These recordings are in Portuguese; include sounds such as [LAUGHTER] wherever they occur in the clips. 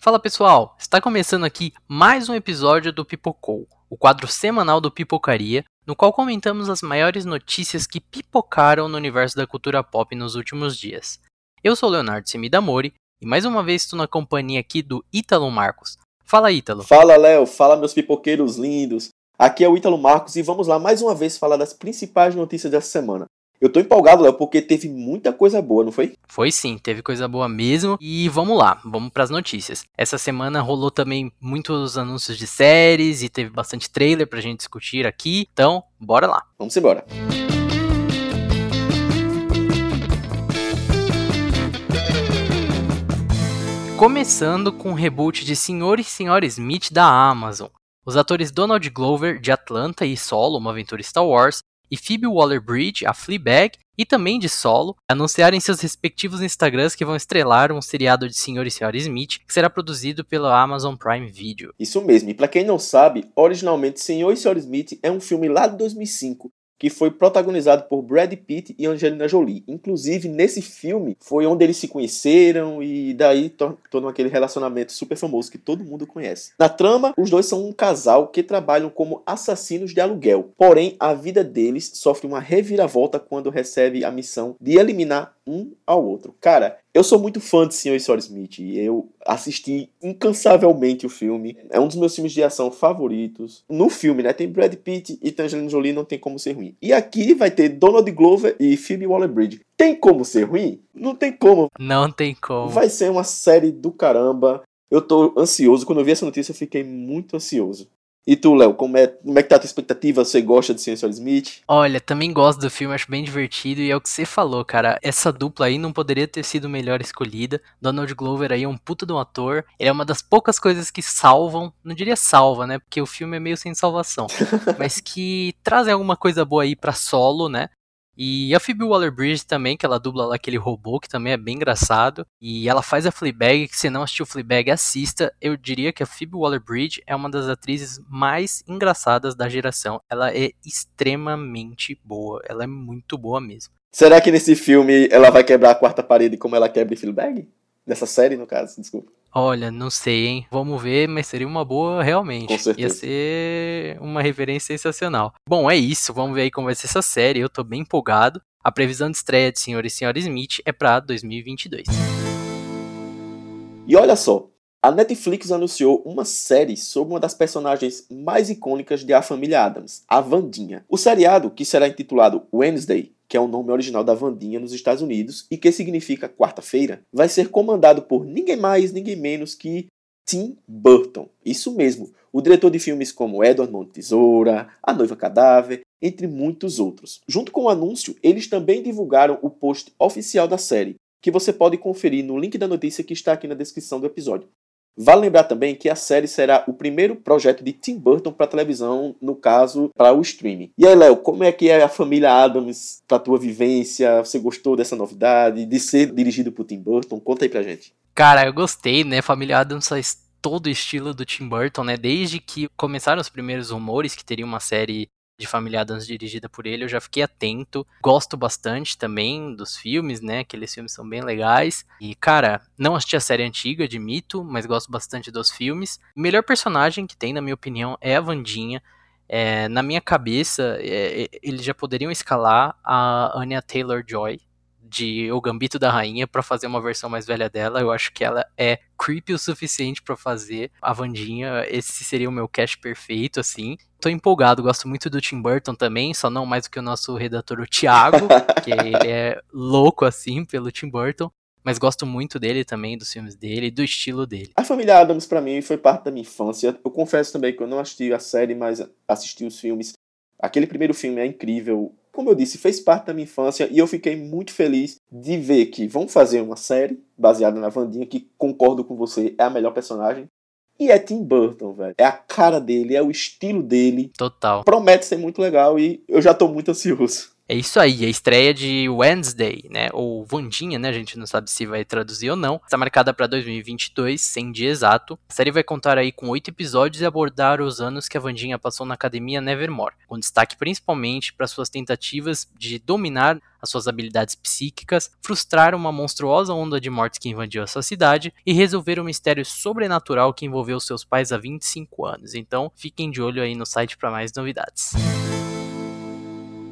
Fala pessoal, está começando aqui mais um episódio do Pipocou, o quadro semanal do Pipocaria, no qual comentamos as maiores notícias que pipocaram no universo da cultura pop nos últimos dias. Eu sou Leonardo Semidamori e mais uma vez estou na companhia aqui do Ítalo Marcos. Fala Ítalo. Fala Léo, fala meus pipoqueiros lindos. Aqui é o Ítalo Marcos e vamos lá mais uma vez falar das principais notícias dessa semana. Eu tô empolgado, Léo, porque teve muita coisa boa, não foi? Foi sim, teve coisa boa mesmo. E vamos lá, vamos para as notícias. Essa semana rolou também muitos anúncios de séries e teve bastante trailer pra gente discutir aqui. Então, bora lá. Vamos embora. Começando com o reboot de Senhor e Senhora Smith da Amazon. Os atores Donald Glover, de Atlanta e Solo, uma aventura Star Wars, e Phoebe Waller-Bridge, a Fleabag, e também de solo, anunciaram em seus respectivos Instagrams que vão estrelar um seriado de Sr. e Sra. Smith, que será produzido pela Amazon Prime Video. Isso mesmo, e para quem não sabe, originalmente Sr. e Sra. Smith é um filme lá de 2005 que foi protagonizado por Brad Pitt e Angelina Jolie. Inclusive, nesse filme foi onde eles se conheceram e daí tornam aquele relacionamento super famoso que todo mundo conhece. Na trama, os dois são um casal que trabalham como assassinos de aluguel. Porém, a vida deles sofre uma reviravolta quando recebe a missão de eliminar um ao outro. Cara, eu sou muito fã de Sr. e Sr. Smith. Eu assisti incansavelmente o filme. É um dos meus filmes de ação favoritos. No filme, né, tem Brad Pitt e Angelina Jolie, não tem como ser ruim. E aqui vai ter Donald Glover e Phoebe Waller-Bridge. Tem como ser ruim? Não tem como. Não tem como. Vai ser uma série do caramba. Eu tô ansioso. Quando eu vi essa notícia, eu fiquei muito ansioso. E tu, Léo, como é, como é que tá a tua expectativa? Você gosta de Sr. Smith? Olha, também gosto do filme, acho bem divertido e é o que você falou, cara. Essa dupla aí não poderia ter sido melhor escolhida. Donald Glover aí é um puta de um ator. Ele é uma das poucas coisas que salvam, não diria salva, né? Porque o filme é meio sem salvação, [LAUGHS] mas que trazem alguma coisa boa aí para solo, né? E a Phoebe Waller-Bridge também, que ela dubla lá aquele robô, que também é bem engraçado. E ela faz a Fleabag, que se não assistiu Fleabag, assista. Eu diria que a Phoebe Waller-Bridge é uma das atrizes mais engraçadas da geração. Ela é extremamente boa, ela é muito boa mesmo. Será que nesse filme ela vai quebrar a quarta parede como ela quebra em Fleabag? Nessa série, no caso, desculpa. Olha, não sei, hein? Vamos ver, mas seria uma boa realmente. Com certeza. Ia ser uma referência sensacional. Bom, é isso. Vamos ver aí como vai ser essa série. Eu tô bem empolgado. A previsão de estreia de Senhor e Senhora Smith é para 2022. E olha só, a Netflix anunciou uma série sobre uma das personagens mais icônicas de A Família Adams, a Vandinha. O seriado, que será intitulado Wednesday, que é o nome original da Vandinha nos Estados Unidos e que significa quarta-feira, vai ser comandado por ninguém mais, ninguém menos que Tim Burton. Isso mesmo, o diretor de filmes como Edward Monte Tesoura, A Noiva Cadáver, entre muitos outros. Junto com o anúncio, eles também divulgaram o post oficial da série, que você pode conferir no link da notícia que está aqui na descrição do episódio. Vale lembrar também que a série será o primeiro projeto de Tim Burton para televisão, no caso, para o streaming. E aí, Léo, como é que é a família Adams para tua vivência? Você gostou dessa novidade, de ser dirigido por Tim Burton? Conta aí pra gente. Cara, eu gostei, né? Família Adams faz todo o estilo do Tim Burton, né? Desde que começaram os primeiros rumores que teria uma série de Família Adams dirigida por ele, eu já fiquei atento. Gosto bastante também dos filmes, né? Aqueles filmes são bem legais. E, cara, não assisti a série antiga, admito, mas gosto bastante dos filmes. O melhor personagem que tem, na minha opinião, é a Vandinha. É, na minha cabeça, é, eles já poderiam escalar a Anya Taylor-Joy de O Gambito da Rainha para fazer uma versão mais velha dela. Eu acho que ela é creepy o suficiente para fazer a Vandinha. Esse seria o meu cast perfeito, assim. Tô empolgado, gosto muito do Tim Burton também, só não mais do que o nosso redator, o Thiago, [LAUGHS] que ele é louco, assim, pelo Tim Burton. Mas gosto muito dele também, dos filmes dele, do estilo dele. A Família Adams, para mim, foi parte da minha infância. Eu confesso também que eu não assisti a série, mas assisti os filmes. Aquele primeiro filme é incrível como eu disse, fez parte da minha infância e eu fiquei muito feliz de ver que vão fazer uma série baseada na Vandinha, que concordo com você, é a melhor personagem. E é Tim Burton, velho. É a cara dele, é o estilo dele. Total. Promete ser muito legal e eu já tô muito ansioso. É isso aí, a estreia de Wednesday, né, ou Vandinha, né, a gente não sabe se vai traduzir ou não, está marcada para 2022, sem dia exato. A série vai contar aí com oito episódios e abordar os anos que a Vandinha passou na academia Nevermore, com destaque principalmente para suas tentativas de dominar as suas habilidades psíquicas, frustrar uma monstruosa onda de mortes que invadiu a sua cidade e resolver um mistério sobrenatural que envolveu seus pais há 25 anos. Então, fiquem de olho aí no site para mais novidades.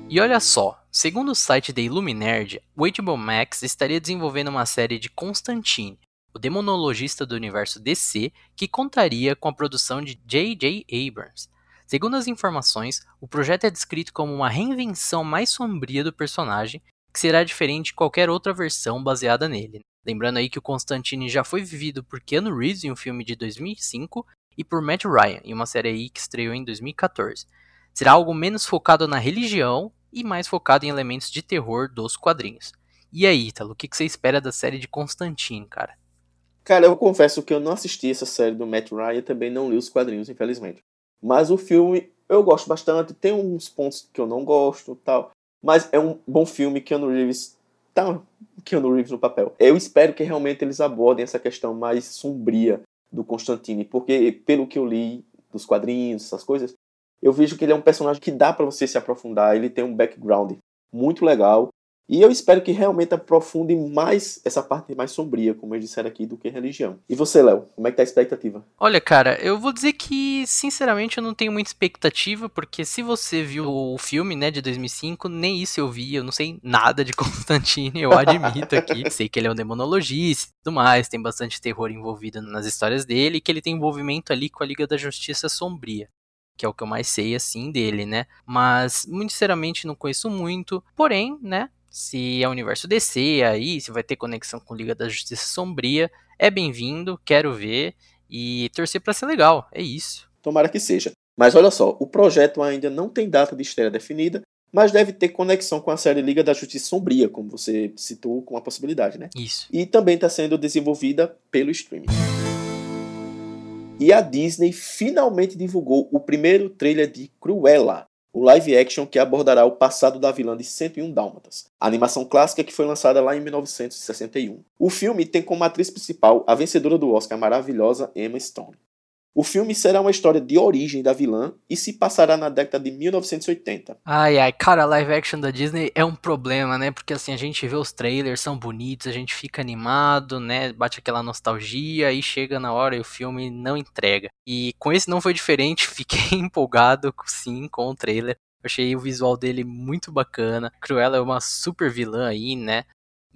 E olha só, segundo o site da Illuminerd, o HBO Max estaria desenvolvendo uma série de Constantine, o demonologista do universo DC, que contaria com a produção de J.J. Abrams. Segundo as informações, o projeto é descrito como uma reinvenção mais sombria do personagem, que será diferente de qualquer outra versão baseada nele. Lembrando aí que o Constantine já foi vivido por Keanu Reeves em um filme de 2005 e por Matt Ryan em uma série aí que estreou em 2014. Será algo menos focado na religião e mais focado em elementos de terror dos quadrinhos. E aí, Ítalo, o que você espera da série de Constantine, cara? Cara, eu confesso que eu não assisti essa série do Matt Ryan e também não li os quadrinhos, infelizmente. Mas o filme eu gosto bastante, tem uns pontos que eu não gosto tal. Mas é um bom filme, Keanu Reeves tá Keanu Reeves no papel. Eu espero que realmente eles abordem essa questão mais sombria do Constantine, porque pelo que eu li dos quadrinhos, essas coisas, eu vejo que ele é um personagem que dá para você se aprofundar, ele tem um background muito legal. E eu espero que realmente aprofunde mais essa parte mais sombria, como eu disseram aqui, do que religião. E você, Léo, como é que tá a expectativa? Olha, cara, eu vou dizer que, sinceramente, eu não tenho muita expectativa, porque se você viu o filme, né, de 2005, nem isso eu vi, eu não sei nada de [LAUGHS] Constantine, eu admito aqui. [LAUGHS] sei que ele é um demonologista e tudo mais, tem bastante terror envolvido nas histórias dele, e que ele tem envolvimento ali com a Liga da Justiça Sombria que é o que eu mais sei assim dele, né? Mas muito sinceramente não conheço muito. Porém, né, se é o universo DC aí, se vai ter conexão com Liga da Justiça Sombria, é bem-vindo, quero ver e torcer para ser legal. É isso. Tomara que seja. Mas olha só, o projeto ainda não tem data de estreia definida, mas deve ter conexão com a série Liga da Justiça Sombria, como você citou com a possibilidade, né? Isso. E também está sendo desenvolvida pelo streaming. E a Disney finalmente divulgou o primeiro trailer de Cruella, o live action que abordará o passado da vilã de 101 Dálmatas, a animação clássica que foi lançada lá em 1961. O filme tem como atriz principal a vencedora do Oscar maravilhosa Emma Stone. O filme será uma história de origem da vilã e se passará na década de 1980. Ai, ai, cara, a live action da Disney é um problema, né? Porque assim, a gente vê os trailers, são bonitos, a gente fica animado, né? Bate aquela nostalgia e chega na hora e o filme não entrega. E com esse não foi diferente, [LAUGHS] fiquei empolgado sim com o trailer. Achei o visual dele muito bacana. Cruella é uma super vilã aí, né?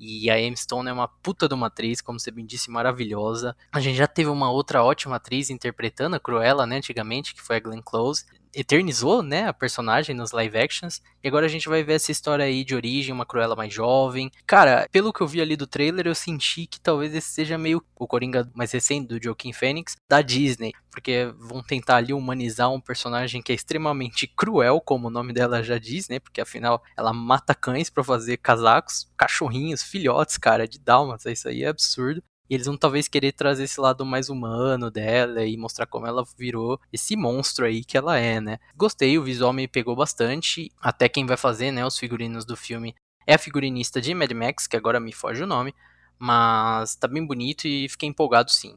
E a Emma Stone é uma puta de uma atriz, como você bem disse, maravilhosa. A gente já teve uma outra ótima atriz interpretando a Cruella, né, antigamente, que foi a Glenn Close eternizou, né, a personagem nos live actions. E agora a gente vai ver essa história aí de origem, uma Cruella mais jovem. Cara, pelo que eu vi ali do trailer, eu senti que talvez esse seja meio o Coringa mais recente do Joaquin Phoenix da Disney, porque vão tentar ali humanizar um personagem que é extremamente cruel, como o nome dela já diz, né? Porque afinal ela mata cães para fazer casacos, cachorrinhos, filhotes, cara, de dálmatas, isso aí é absurdo. E eles vão talvez querer trazer esse lado mais humano dela e mostrar como ela virou esse monstro aí que ela é, né? Gostei, o visual me pegou bastante. Até quem vai fazer, né, os figurinos do filme é a figurinista de Mad Max, que agora me foge o nome. Mas tá bem bonito e fiquei empolgado sim.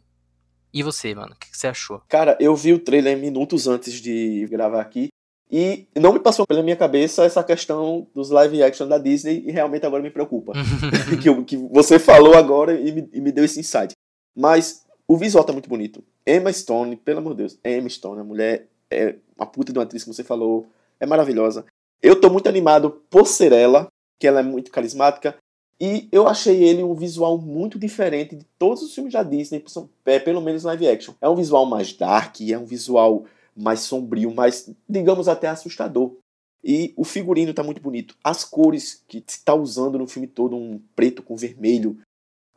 E você, mano, o que, que você achou? Cara, eu vi o trailer minutos antes de gravar aqui. E não me passou pela minha cabeça essa questão dos live action da Disney e realmente agora me preocupa. [LAUGHS] que, que você falou agora e me, e me, deu esse insight. Mas o visual tá muito bonito. Emma Stone, pelo amor de Deus, Emma Stone, a mulher é uma puta de uma atriz, como você falou, é maravilhosa. Eu tô muito animado por ser ela, que ela é muito carismática. E eu achei ele um visual muito diferente de todos os filmes da Disney, é, pelo menos live action. É um visual mais dark, é um visual mais sombrio, mais, digamos, até assustador. E o figurino está muito bonito. As cores que está usando no filme todo, um preto com vermelho,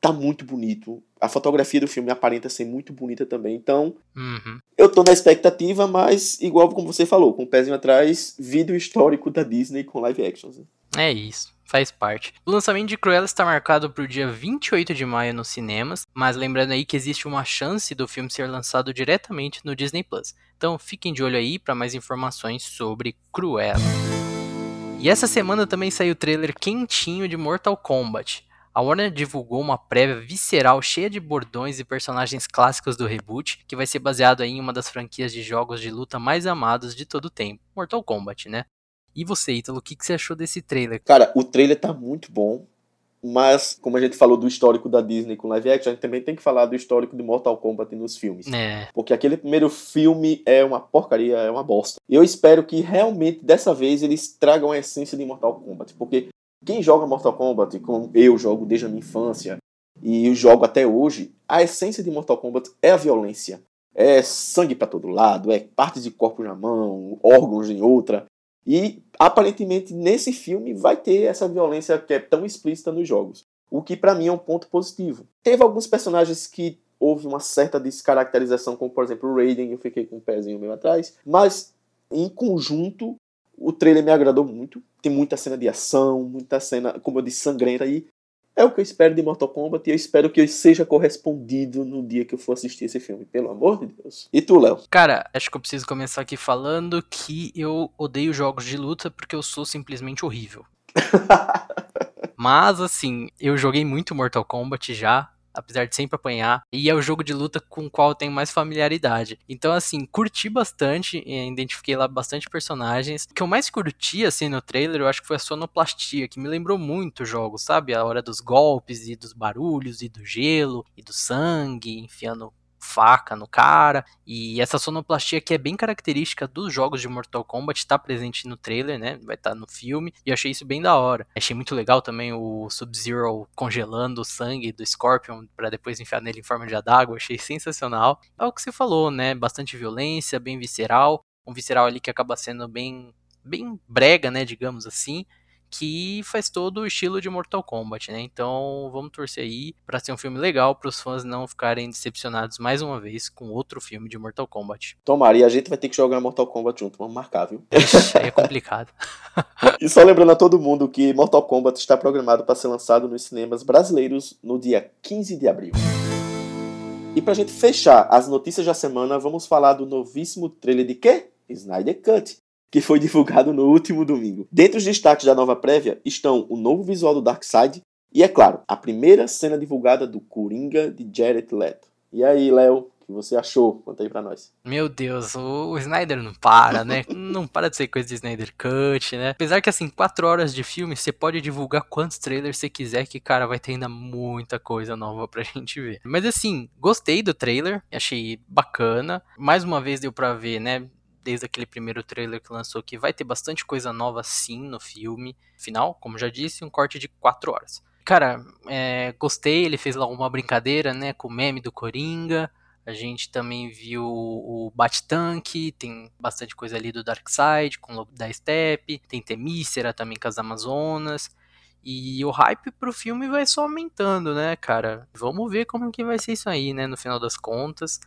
tá muito bonito. A fotografia do filme aparenta ser muito bonita também. Então, uhum. eu tô na expectativa, mas, igual como você falou, com o pezinho atrás, vídeo histórico da Disney com live actions. Né? É isso faz parte. O lançamento de Cruella está marcado para o dia 28 de maio nos cinemas, mas lembrando aí que existe uma chance do filme ser lançado diretamente no Disney Plus. Então fiquem de olho aí para mais informações sobre Cruella. E essa semana também saiu o trailer quentinho de Mortal Kombat. A Warner divulgou uma prévia visceral cheia de bordões e personagens clássicos do reboot, que vai ser baseado em uma das franquias de jogos de luta mais amados de todo o tempo, Mortal Kombat, né? E você, Ítalo, o que, que você achou desse trailer? Cara, o trailer tá muito bom. Mas, como a gente falou do histórico da Disney com live action, a gente também tem que falar do histórico de Mortal Kombat nos filmes. É. Porque aquele primeiro filme é uma porcaria, é uma bosta. Eu espero que realmente dessa vez eles tragam a essência de Mortal Kombat. Porque quem joga Mortal Kombat, como eu jogo desde a minha infância, e eu jogo até hoje, a essência de Mortal Kombat é a violência. É sangue para todo lado, é partes de corpo na mão, órgãos em outra. E aparentemente nesse filme vai ter essa violência que é tão explícita nos jogos. O que para mim é um ponto positivo. Teve alguns personagens que houve uma certa descaracterização, como por exemplo o Raiden, eu fiquei com um pezinho meio atrás, mas em conjunto o trailer me agradou muito. Tem muita cena de ação, muita cena, como eu disse, sangrenta e é o que eu espero de Mortal Kombat e eu espero que eu seja correspondido no dia que eu for assistir esse filme, pelo amor de Deus. E tu, Léo? Cara, acho que eu preciso começar aqui falando que eu odeio jogos de luta porque eu sou simplesmente horrível. [LAUGHS] Mas, assim, eu joguei muito Mortal Kombat já, apesar de sempre apanhar, e é o jogo de luta com o qual eu tenho mais familiaridade. Então, assim, curti bastante, identifiquei lá bastante personagens. O que eu mais curti, assim, no trailer, eu acho que foi a sonoplastia, que me lembrou muito o jogo, sabe? A hora dos golpes e dos barulhos e do gelo e do sangue enfiando faca no cara. E essa sonoplastia que é bem característica dos jogos de Mortal Kombat está presente no trailer, né? Vai estar tá no filme. E achei isso bem da hora. Achei muito legal também o Sub-Zero congelando o sangue do Scorpion para depois enfiar nele em forma de adágua. Achei sensacional. É o que você falou, né? Bastante violência, bem visceral. Um visceral ali que acaba sendo bem bem brega, né, digamos assim, que faz todo o estilo de Mortal Kombat, né? Então vamos torcer aí para ser um filme legal para os fãs não ficarem decepcionados mais uma vez com outro filme de Mortal Kombat. Tomara, e a gente vai ter que jogar Mortal Kombat junto, vamos marcar, viu? É complicado. [LAUGHS] e só lembrando a todo mundo que Mortal Kombat está programado para ser lançado nos cinemas brasileiros no dia 15 de abril. E pra gente fechar as notícias da semana, vamos falar do novíssimo trailer de quê? Snyder Cut, que foi divulgado no último domingo. Dentre os destaques da nova prévia estão o novo visual do Darkseid e, é claro, a primeira cena divulgada do Coringa de Jared Leto. E aí, Léo, o que você achou? Conta aí pra nós. Meu Deus, o, o Snyder não para, né? [LAUGHS] não para de ser coisa de Snyder Cut, né? Apesar que, assim, quatro horas de filme, você pode divulgar quantos trailers você quiser, que, cara, vai ter ainda muita coisa nova pra [LAUGHS] gente ver. Mas, assim, gostei do trailer, achei bacana. Mais uma vez deu pra ver, né? Desde aquele primeiro trailer que lançou, que vai ter bastante coisa nova sim no filme. Final, como já disse, um corte de 4 horas. Cara, é, gostei, ele fez lá uma brincadeira, né, com o meme do Coringa. A gente também viu o Bat-Tank, tem bastante coisa ali do Darkseid, com o logo da Steppe, tem Temícera também com as Amazonas. E o hype pro filme vai só aumentando, né, cara? Vamos ver como que vai ser isso aí, né, no final das contas.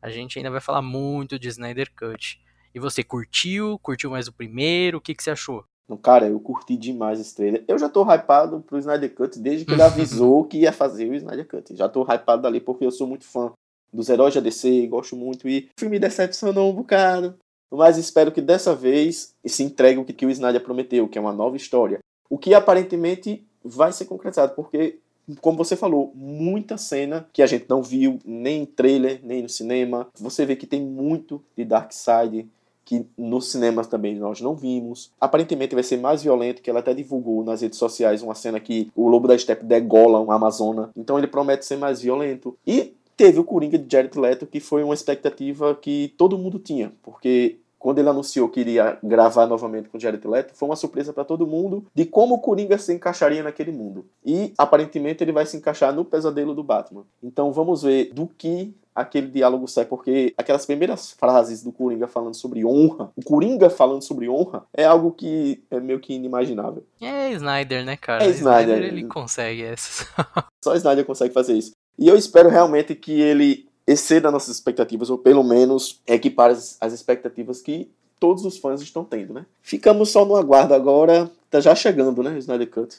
A gente ainda vai falar muito de Snyder Cut. E você curtiu? Curtiu mais o primeiro? O que, que você achou? Cara, eu curti demais esse trailer. Eu já tô hypado pro Snyder Cut desde que ele avisou [LAUGHS] que ia fazer o Snyder Cut. Já tô hypado dali porque eu sou muito fã dos heróis da DC, gosto muito. E o filme decepcionou um bocado. Mas espero que dessa vez se entregue o que o Snyder prometeu, que é uma nova história. O que aparentemente vai ser concretizado, porque como você falou, muita cena que a gente não viu nem em trailer, nem no cinema. Você vê que tem muito de Darkseid que nos cinemas também nós não vimos. Aparentemente vai ser mais violento, que ela até divulgou nas redes sociais uma cena que o Lobo da Steppe degola uma Amazona. Então ele promete ser mais violento. E teve o Coringa de Jared Leto, que foi uma expectativa que todo mundo tinha, porque quando ele anunciou que iria gravar novamente com Jared Leto, foi uma surpresa para todo mundo de como o Coringa se encaixaria naquele mundo. E aparentemente ele vai se encaixar no pesadelo do Batman. Então vamos ver do que aquele diálogo sai, porque aquelas primeiras frases do Coringa falando sobre honra, o Coringa falando sobre honra, é algo que é meio que inimaginável. É Snyder, né, cara? É Snyder. Snyder ele consegue essas. [LAUGHS] Só Snyder consegue fazer isso. E eu espero realmente que ele exceda nossas expectativas, ou pelo menos equipare as, as expectativas que todos os fãs estão tendo, né? Ficamos só no aguardo agora, tá já chegando, né, o Snyder Cut.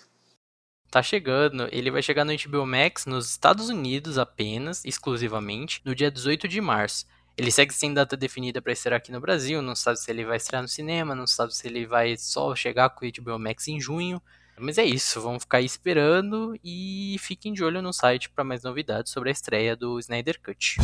Tá chegando, ele vai chegar no HBO Max nos Estados Unidos apenas, exclusivamente, no dia 18 de março. Ele segue sem data definida para estrear aqui no Brasil, não sabe se ele vai estrear no cinema, não sabe se ele vai só chegar com o HBO Max em junho. Mas é isso, vamos ficar aí esperando e fiquem de olho no site para mais novidades sobre a estreia do Snyder Cut.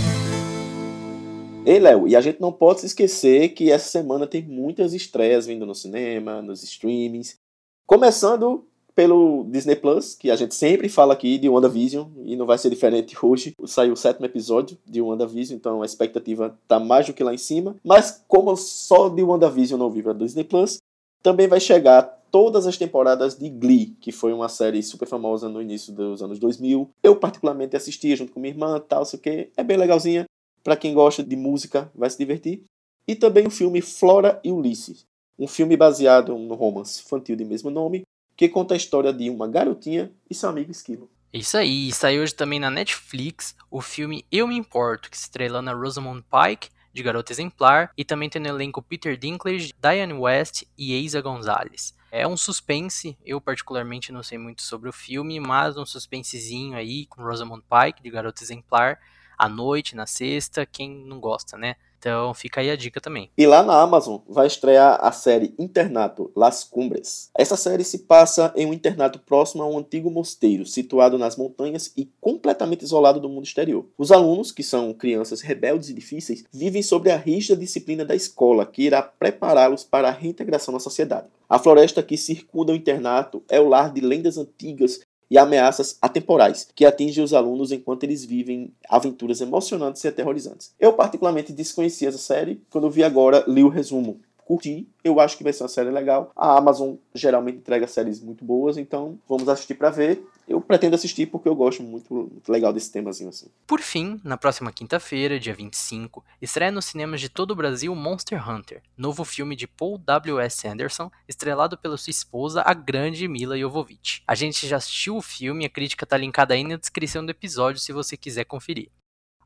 Ei, Léo, e a gente não pode se esquecer que essa semana tem muitas estreias vindo no cinema, nos streamings. Começando pelo Disney Plus, que a gente sempre fala aqui de WandaVision, e não vai ser diferente hoje. Saiu o sétimo episódio de WandaVision, então a expectativa tá mais do que lá em cima. Mas como só de WandaVision não vive a Disney Plus, também vai chegar todas as temporadas de Glee, que foi uma série super famosa no início dos anos 2000. Eu particularmente assistia junto com minha irmã, tal, sei o que. É bem legalzinha. Para quem gosta de música, vai se divertir. E também o filme Flora e Ulisses, um filme baseado no romance infantil de mesmo nome, que conta a história de uma garotinha e seu amigo Esquilo. Isso aí, saiu hoje também na Netflix o filme Eu Me Importo, que estrela na Rosamund Pike, de Garota Exemplar, e também tem no elenco Peter Dinklage, Diane West e Eiza Gonzalez. É um suspense, eu particularmente não sei muito sobre o filme, mas um suspensezinho aí com Rosamund Pike, de Garota Exemplar, à noite, na sexta, quem não gosta, né? Então fica aí a dica também. E lá na Amazon vai estrear a série Internato Las Cumbres. Essa série se passa em um internato próximo a um antigo mosteiro, situado nas montanhas e completamente isolado do mundo exterior. Os alunos, que são crianças rebeldes e difíceis, vivem sobre a rígida disciplina da escola, que irá prepará-los para a reintegração na sociedade. A floresta que circunda o internato é o lar de lendas antigas e ameaças atemporais, que atingem os alunos enquanto eles vivem aventuras emocionantes e aterrorizantes. Eu particularmente desconhecia essa série, quando vi agora, li o resumo. Curti, eu acho que vai ser uma série legal. A Amazon geralmente entrega séries muito boas, então vamos assistir para ver eu pretendo assistir porque eu gosto muito, muito legal desse temazinho assim. Por fim, na próxima quinta-feira, dia 25, estreia nos cinemas de todo o Brasil Monster Hunter, novo filme de Paul W.S. Anderson, estrelado pela sua esposa, a grande Mila Jovovich. A gente já assistiu o filme, a crítica tá linkada aí na descrição do episódio se você quiser conferir.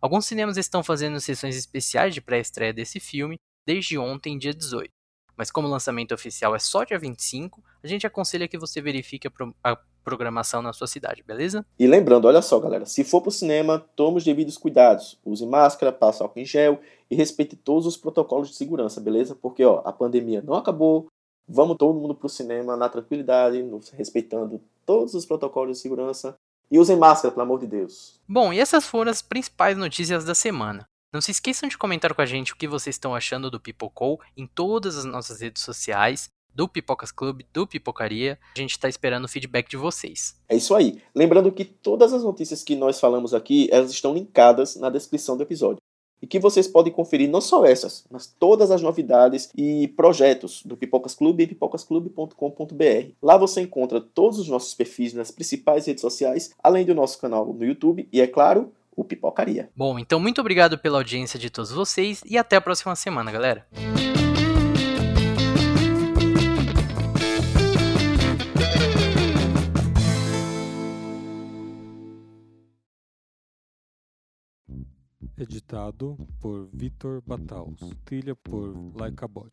Alguns cinemas estão fazendo sessões especiais de pré-estreia desse filme desde ontem, dia 18 mas como o lançamento oficial é só dia 25, a gente aconselha que você verifique a, pro a programação na sua cidade, beleza? E lembrando, olha só, galera, se for pro cinema, tome os devidos cuidados. Use máscara, passe álcool em gel e respeite todos os protocolos de segurança, beleza? Porque, ó, a pandemia não acabou. Vamos todo mundo pro cinema na tranquilidade, respeitando todos os protocolos de segurança. E usem máscara, pelo amor de Deus. Bom, e essas foram as principais notícias da semana. Não se esqueçam de comentar com a gente o que vocês estão achando do Pipocou em todas as nossas redes sociais, do Pipocas Clube, do Pipocaria. A gente está esperando o feedback de vocês. É isso aí. Lembrando que todas as notícias que nós falamos aqui, elas estão linkadas na descrição do episódio. E que vocês podem conferir não só essas, mas todas as novidades e projetos do Pipocas Clube e pipocasclube.com.br. Lá você encontra todos os nossos perfis nas principais redes sociais, além do nosso canal no YouTube e, é claro, o Pipocaria. Bom, então muito obrigado pela audiência de todos vocês e até a próxima semana, galera. Editado por Vitor Bataus. Trilha por Laika Bot.